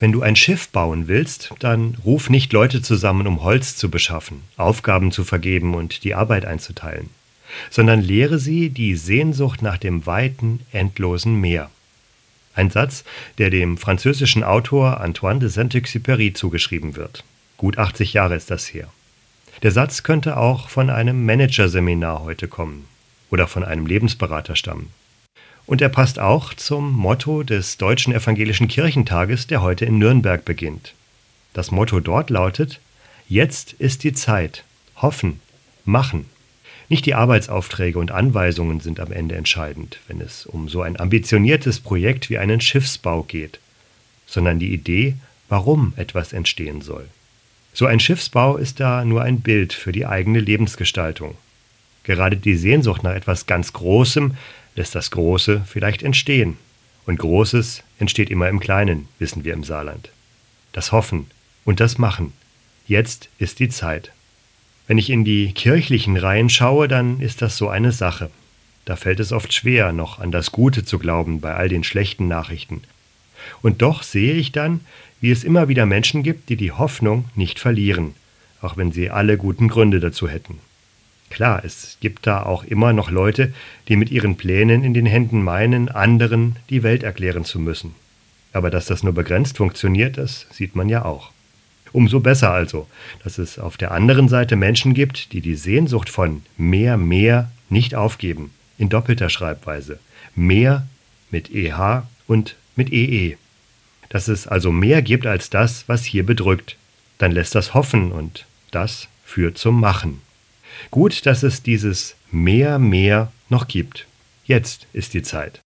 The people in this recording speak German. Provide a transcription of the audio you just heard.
Wenn du ein Schiff bauen willst, dann ruf nicht Leute zusammen, um Holz zu beschaffen, Aufgaben zu vergeben und die Arbeit einzuteilen, sondern lehre sie die Sehnsucht nach dem weiten, endlosen Meer. Ein Satz, der dem französischen Autor Antoine de Saint-Exupéry zugeschrieben wird. Gut 80 Jahre ist das her. Der Satz könnte auch von einem Managerseminar heute kommen oder von einem Lebensberater stammen. Und er passt auch zum Motto des Deutschen Evangelischen Kirchentages, der heute in Nürnberg beginnt. Das Motto dort lautet, Jetzt ist die Zeit. Hoffen, machen. Nicht die Arbeitsaufträge und Anweisungen sind am Ende entscheidend, wenn es um so ein ambitioniertes Projekt wie einen Schiffsbau geht, sondern die Idee, warum etwas entstehen soll. So ein Schiffsbau ist da nur ein Bild für die eigene Lebensgestaltung. Gerade die Sehnsucht nach etwas ganz Großem lässt das Große vielleicht entstehen. Und Großes entsteht immer im Kleinen, wissen wir im Saarland. Das Hoffen und das Machen. Jetzt ist die Zeit. Wenn ich in die kirchlichen Reihen schaue, dann ist das so eine Sache. Da fällt es oft schwer, noch an das Gute zu glauben bei all den schlechten Nachrichten. Und doch sehe ich dann, wie es immer wieder Menschen gibt, die die Hoffnung nicht verlieren, auch wenn sie alle guten Gründe dazu hätten. Klar, es gibt da auch immer noch Leute, die mit ihren Plänen in den Händen meinen, anderen die Welt erklären zu müssen. Aber dass das nur begrenzt funktioniert, das sieht man ja auch. Umso besser also, dass es auf der anderen Seite Menschen gibt, die die Sehnsucht von mehr, mehr nicht aufgeben, in doppelter Schreibweise. Mehr mit EH und mit EE. Dass es also mehr gibt als das, was hier bedrückt. Dann lässt das hoffen und das führt zum Machen. Gut, dass es dieses mehr, mehr noch gibt. Jetzt ist die Zeit.